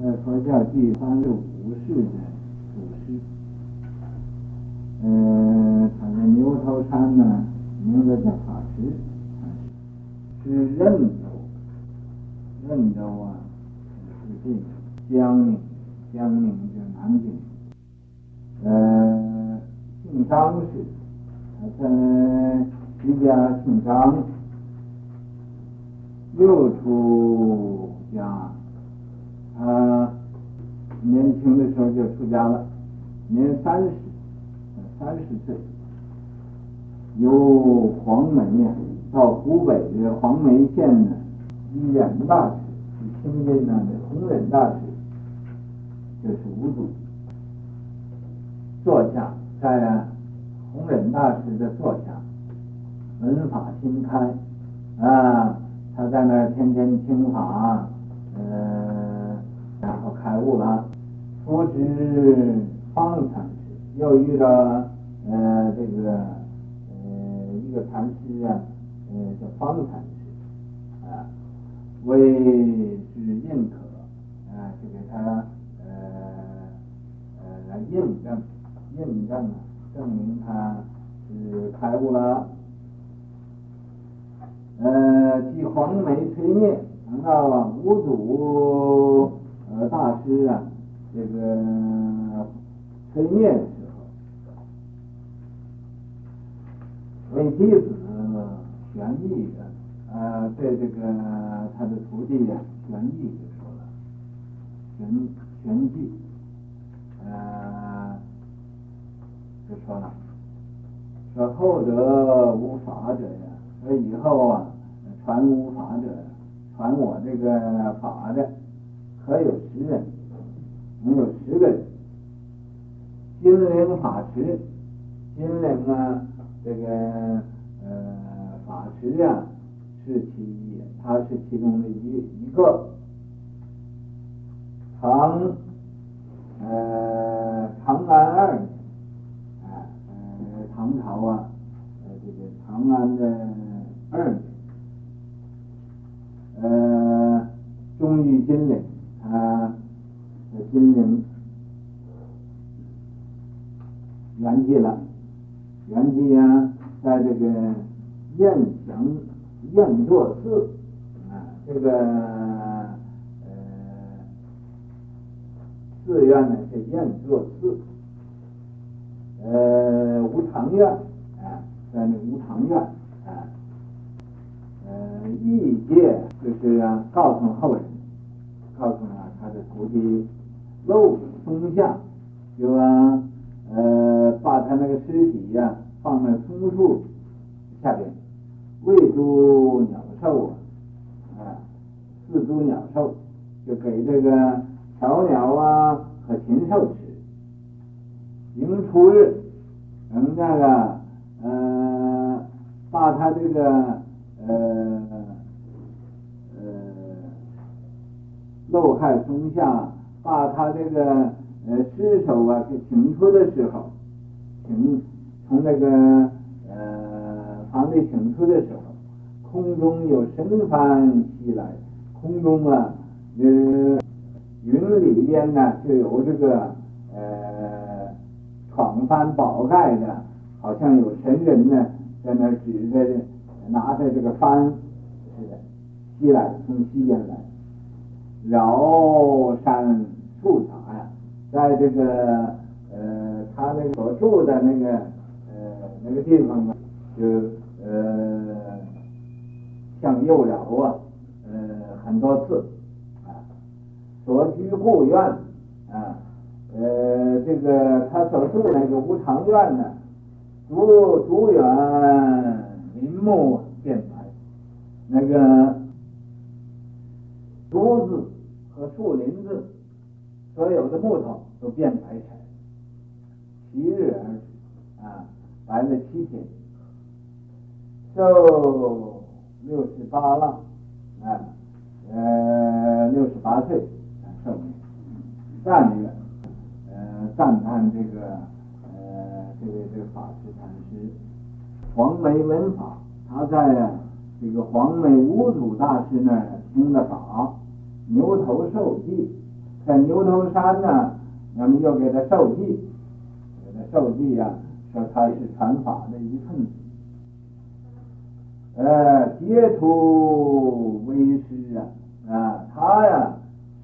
呃，佛教第三十五世的祖师，呃，他的牛头山呢，名字叫法师，是任州，任州啊，是这个江宁，江宁就南京，呃，姓张氏，他在一家姓张，又出家。年轻的时候就出家了，年三十，三十岁，由黄梅呀到湖北的黄梅县呢，依然大师，清津那的弘忍大师，就是五祖坐下，在弘忍大师的座下，文法心开。啊，他在那儿天天听法，呃。然后开悟了，复知方禅师，又遇到呃这个呃一个禅师啊，呃叫方禅师啊，为之认可啊，就给他呃呃来印证，印证啊，证明他是开悟了。呃，继黄梅摧灭，等到五祖。呃，大师啊，这个催灭的时候，为弟子玄义的，呃，对这个他的徒弟呀、啊，玄义就说了，玄玄义，呃，就说了，说后得无法者呀，说以后啊，传无法者，传我这个法的。可有十人，能有十个人。金陵法师，金陵啊，这个呃法师啊，是其一，他是其中的一一个。唐呃长安二年，啊呃唐朝啊，呃这个长安的圆寂了，圆寂呀，在这个雁翔雁座寺啊，这个呃寺院呢是雁座寺，呃无常院啊，在那无常院啊，呃义戒就是啊告诉后人，告诉。他的徒弟漏松下，尸体呀、放在松树下边，喂猪鸟兽啊，啊饲猪鸟兽，就给这个小鸟啊和禽兽吃。迎初日，等那个呃把他这个呃。漏害松下，把他这个呃尸首啊给请出的时候，请从那个呃房里请出的时候，空中有神幡袭来，空中啊呃云里边呢就有这个呃闯幡宝盖的，好像有神人呢在那指着拿着这个幡似的袭来，从西边来。绕山树塔呀，在这个，那个所住的那个呃那个地方呢，就呃向右绕啊，呃很多次啊，所居故院啊，呃这个他所住那个无常院呢，竹竹园林木变白，那个竹子。和树林子，所有的木头都变白成，七日而止，来，了七天，寿六十八浪，啊，呃，六十八岁，寿命，赞曰，呃，赞叹这个，呃，这位这个法师禅师，黄梅闻法，他在这个黄梅五祖大师那儿听的法。牛头受记，在牛头山呢，咱们又给他授记，给他授记呀，说他是传法的一份子。呃，解脱为师啊，啊，他呀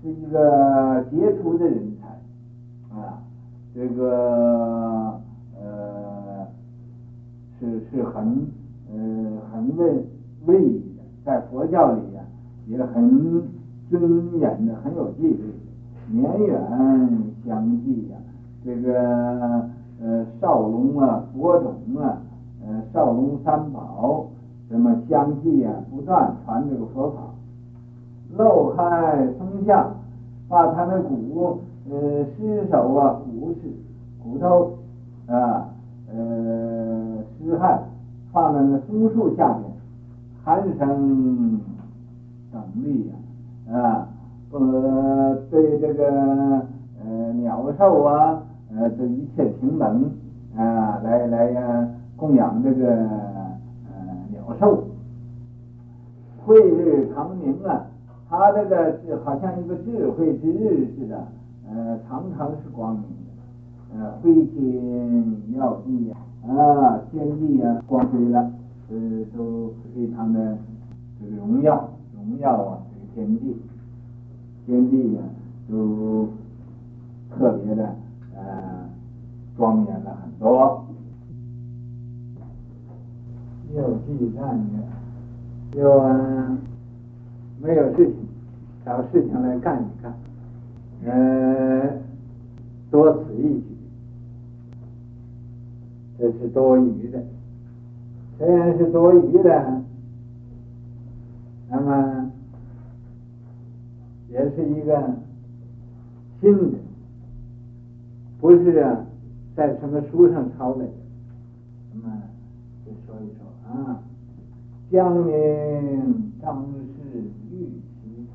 是一个杰出的人才，啊，这个呃是是很呃很位位的，在佛教里呀也很尊严的，很有地位。年远相继呀，这个呃龙啊，佛种啊，呃少龙三宝，什么相继啊，不断传这个佛法。漏害松下，把他的骨呃尸首啊，骨是骨头啊，呃尸骸放在那松树下边，鼾声等立呀，啊。呃，对这个呃鸟兽啊，呃，这一切平等来来呀供养这个呃鸟兽。慧日长明啊，他这个是好像一个智慧之日似的，呃，常常是光明的，呃，辉天耀地呀，啊，天地呀光辉了，呃，都非常的这个荣耀，荣耀啊，这个天地。天地呀，都特别的庄严了很多。又记战的，又没有事情，找事情来干一干，呃，多此一举，这是多余的。虽然是多余的，那么。也是一个新的，不是啊，在什么书上抄的。那么就说一说啊，江宁张氏玉其才，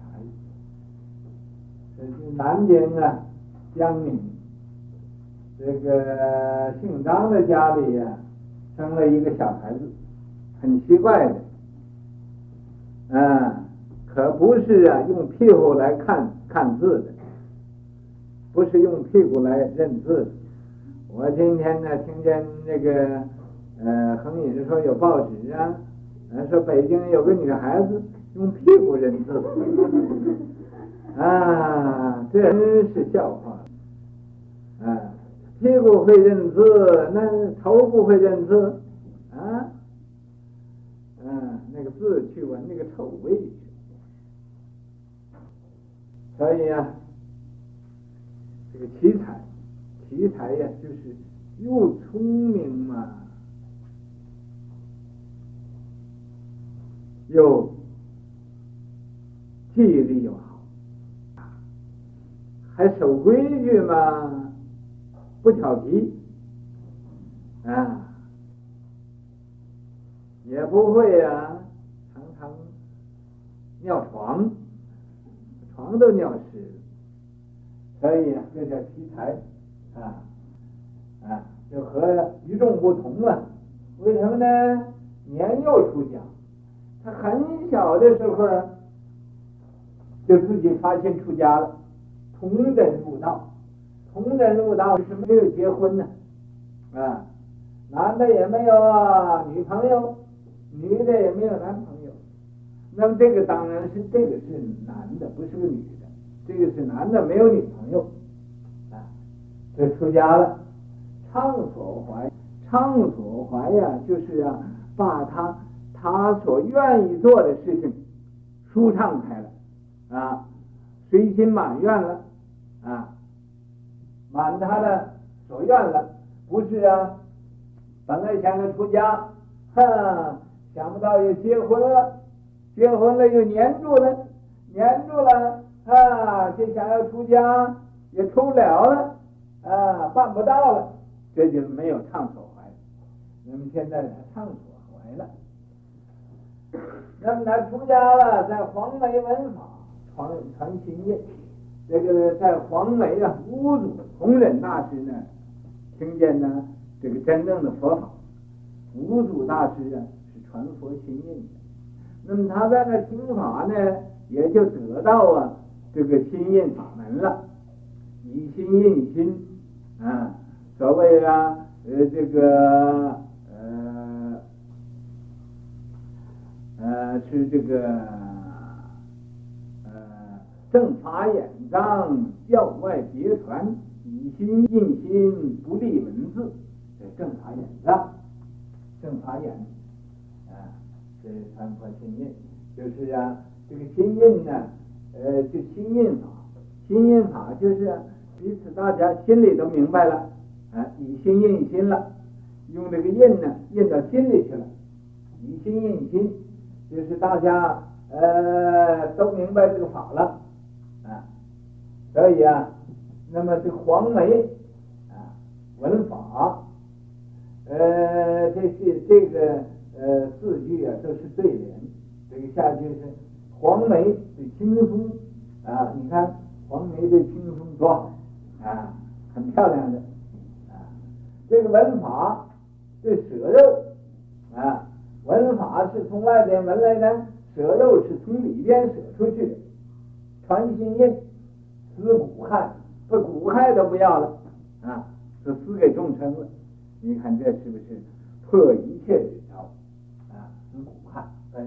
这是南京啊，江宁这个姓张的家里呀、啊，生了一个小孩子，很奇怪的，啊。可不是啊，用屁股来看看字的，不是用屁股来认字的。我今天呢，听见那个呃，恒引说有报纸啊，呃，说北京有个女孩子用屁股认字，啊，这真是笑话。啊，屁股会认字，那头不会认字啊？嗯、啊，那个字去闻那个臭味去。所以呀、啊，这个奇才，奇才呀，就是又聪明嘛，又记忆力又好，还守规矩嘛，不调皮啊，也不会呀、常常尿床。床都尿湿，所以啊，这叫奇才啊啊，就和与众不同了。为什么呢？年幼出家，他很小的时候就自己发现出家了，同人入道。同人入道是没有结婚的啊，男的也没有女朋友，女的也没有男朋友。那么这个当然是这个是男的，不是个女的。这个是男的，没有女朋友，就出家了。畅所怀，畅所怀呀，就是啊，把他他所愿意做的事情舒畅开了啊，随心满愿了啊，满他的所愿了。不是啊，本来想着出家，哼，想不到又结婚了。结婚了又黏住了，黏住了啊！就想要出家，也出不了了啊，办不到了，这就没有畅所怀。那么现在他畅所怀了，那么他出家了，在黄梅文法，传传心印。这个在黄梅啊，五祖弘忍大师呢，听见呢这个真正的佛法，五祖大师啊是传佛心印的。那么他在那听法呢，也就得到啊这个心印法门了以心印心啊，所谓啊，呃，这个呃呃是这个呃正法眼藏，教外别传，以心印心，不立文字，这正法眼藏，正法眼啊，这三块心印，就是啊，这个心印呢，呃，就心印法。心印法就是彼此大家心里都明白了，啊，以心印心了，用这个印呢印到心里去了，以心印心，就是大家呃都明白这个法了，啊，所以啊，那么这黄梅啊文法，呃，这是这个呃四句啊都是对联，这个下句是黄梅的青松啊，你看。黄梅的青松多啊，很漂亮的啊。这个文法这舍肉啊，文法是从外边闻来的，舍肉是从里边舍出去的。传心印，思苦害，这苦害都不要了啊，是施给众生了。你看这是不是破一切执着啊？思苦害，哎，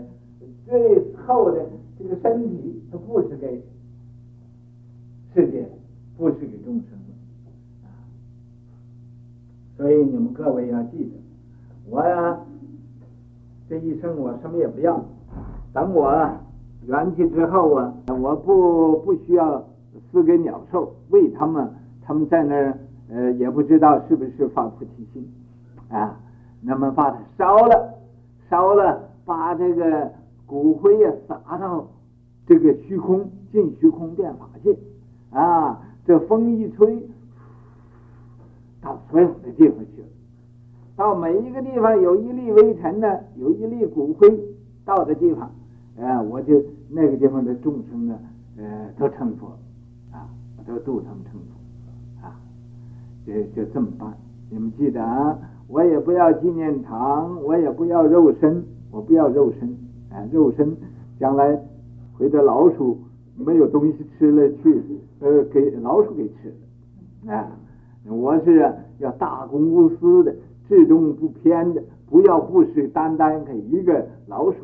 最后的这个身体，它不是给。世界的不是给众生的啊，所以你们各位要记得，我呀这一生我什么也不要，等我圆寂之后啊，我不不需要施给鸟兽，喂他们，他们在那儿呃也不知道是不是发菩提心。啊，那么把它烧了，烧了，把这个骨灰呀撒到这个虚空，进虚空变法界。啊，这风一吹，到所有的地方去了。到每一个地方有一粒微尘呢，有一粒骨灰到的地方，呃，我就那个地方的众生呢，呃，都成佛，啊，都度他们成佛，啊，就就这么办。你们记得啊，我也不要纪念堂，我也不要肉身，我不要肉身，啊，肉身将来回到老鼠。没有东西吃了去，呃，给老鼠给吃了，啊，我是要大公无私的，至终不偏的，不要布施单单给一个老鼠，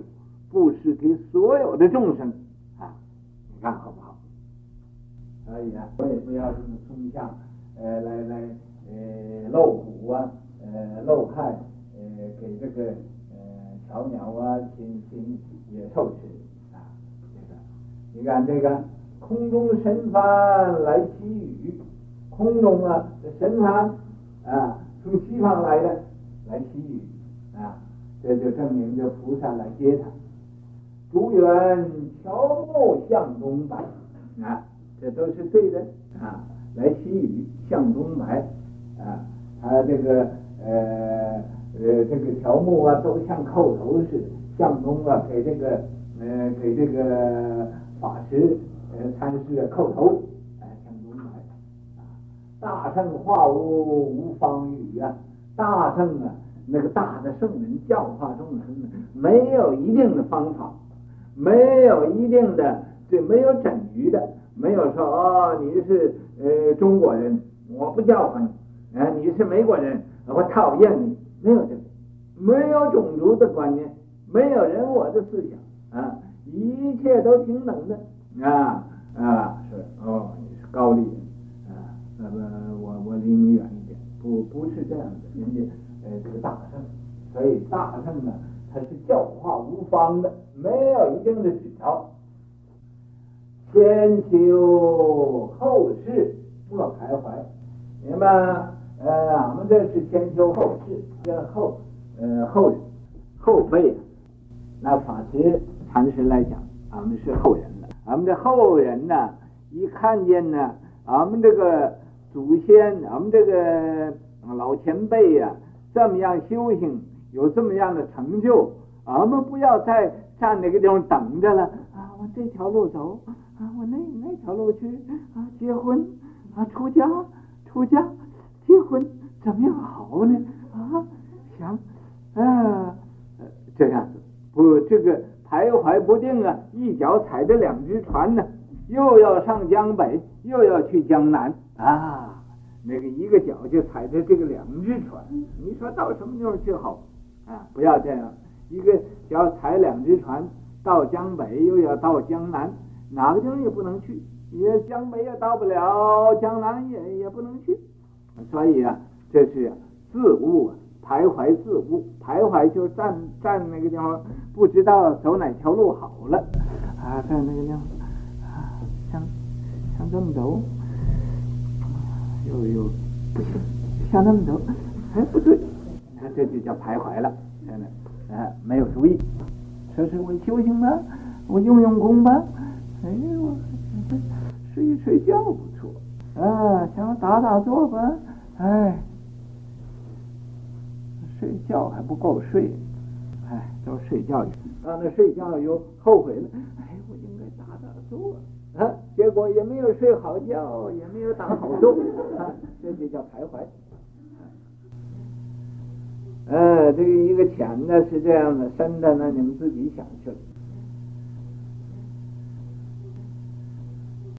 布施给所有的众生，啊，你看好不好？可以啊，我也不要这么冲向，呃，来来，呃，露骨啊，呃，露害，呃，给这个呃小鸟啊，禽禽野兽吃。你看这个空中神幡来祈雨，空中啊，这神幡啊，从西方来的来祈雨啊，这就证明这菩萨来接他。竹园乔木向东白啊，这都是对的啊，来祈雨向东白啊，他这个呃呃这个乔木啊，都像叩头似的向东啊，给这个呃给这个。法师，呃，参师啊，叩头，哎，向东来，啊，大圣化无无方语啊，大圣啊，那个大的圣人教化众生，没有一定的方法，没有一定的，这没有整局的，没有说哦，你是呃中国人，我不教化你，啊，你是美国人，我讨厌你，没有这个，没有种族的观念，没有人我的思想啊。一切都平等的。啊啊是哦，你是高丽人啊，那么我我离你远一点，不不是这样的，人家呃这个大圣，所以大圣呢，他是教化无方的，没有一定的指导，先修后世莫徘徊，明白？呃，俺们这是先修后世，先后呃后后辈，那法师。禅师来讲，俺们是后人了。俺们的后人呢，一看见呢，俺们这个祖先，俺们这个老前辈呀、这么样修行，有这么样的成就，俺们不要再站那个地方等着了啊！我这条路走啊，我那那条路去啊，结婚啊，出家，出家，结婚，怎么样好呢？啊，想，啊，这样子，不，这个。徘徊不定啊，一脚踩着两只船呢，又要上江北，又要去江南啊，那个一个脚就踩着这个两只船，你说到什么地方去好？啊，不要这样，一个脚踩两只船，到江北又要到江南，哪个地方也不能去，也江北也到不了，江南也也不能去，所以啊，这是自误啊，徘徊自悟，徘徊就是站站那个地方，不知道走哪条路好了，啊，在那个地方，啊，想想这么走，又又不行，想那么走，哎，不对。这就叫徘徊了，现在啊，没有主意。说是我修行吧，我用用功吧，哎，我睡一睡觉不错啊，想打打坐吧，哎，睡觉还不够睡，哎，都睡觉去。到那睡觉又后悔了，哎，我应该打打坐啊，结果也没有睡好觉，也没有打好坐，啊，这就叫徘徊。呃，这个一个浅的是这样的，深的呢，你们自己想去了。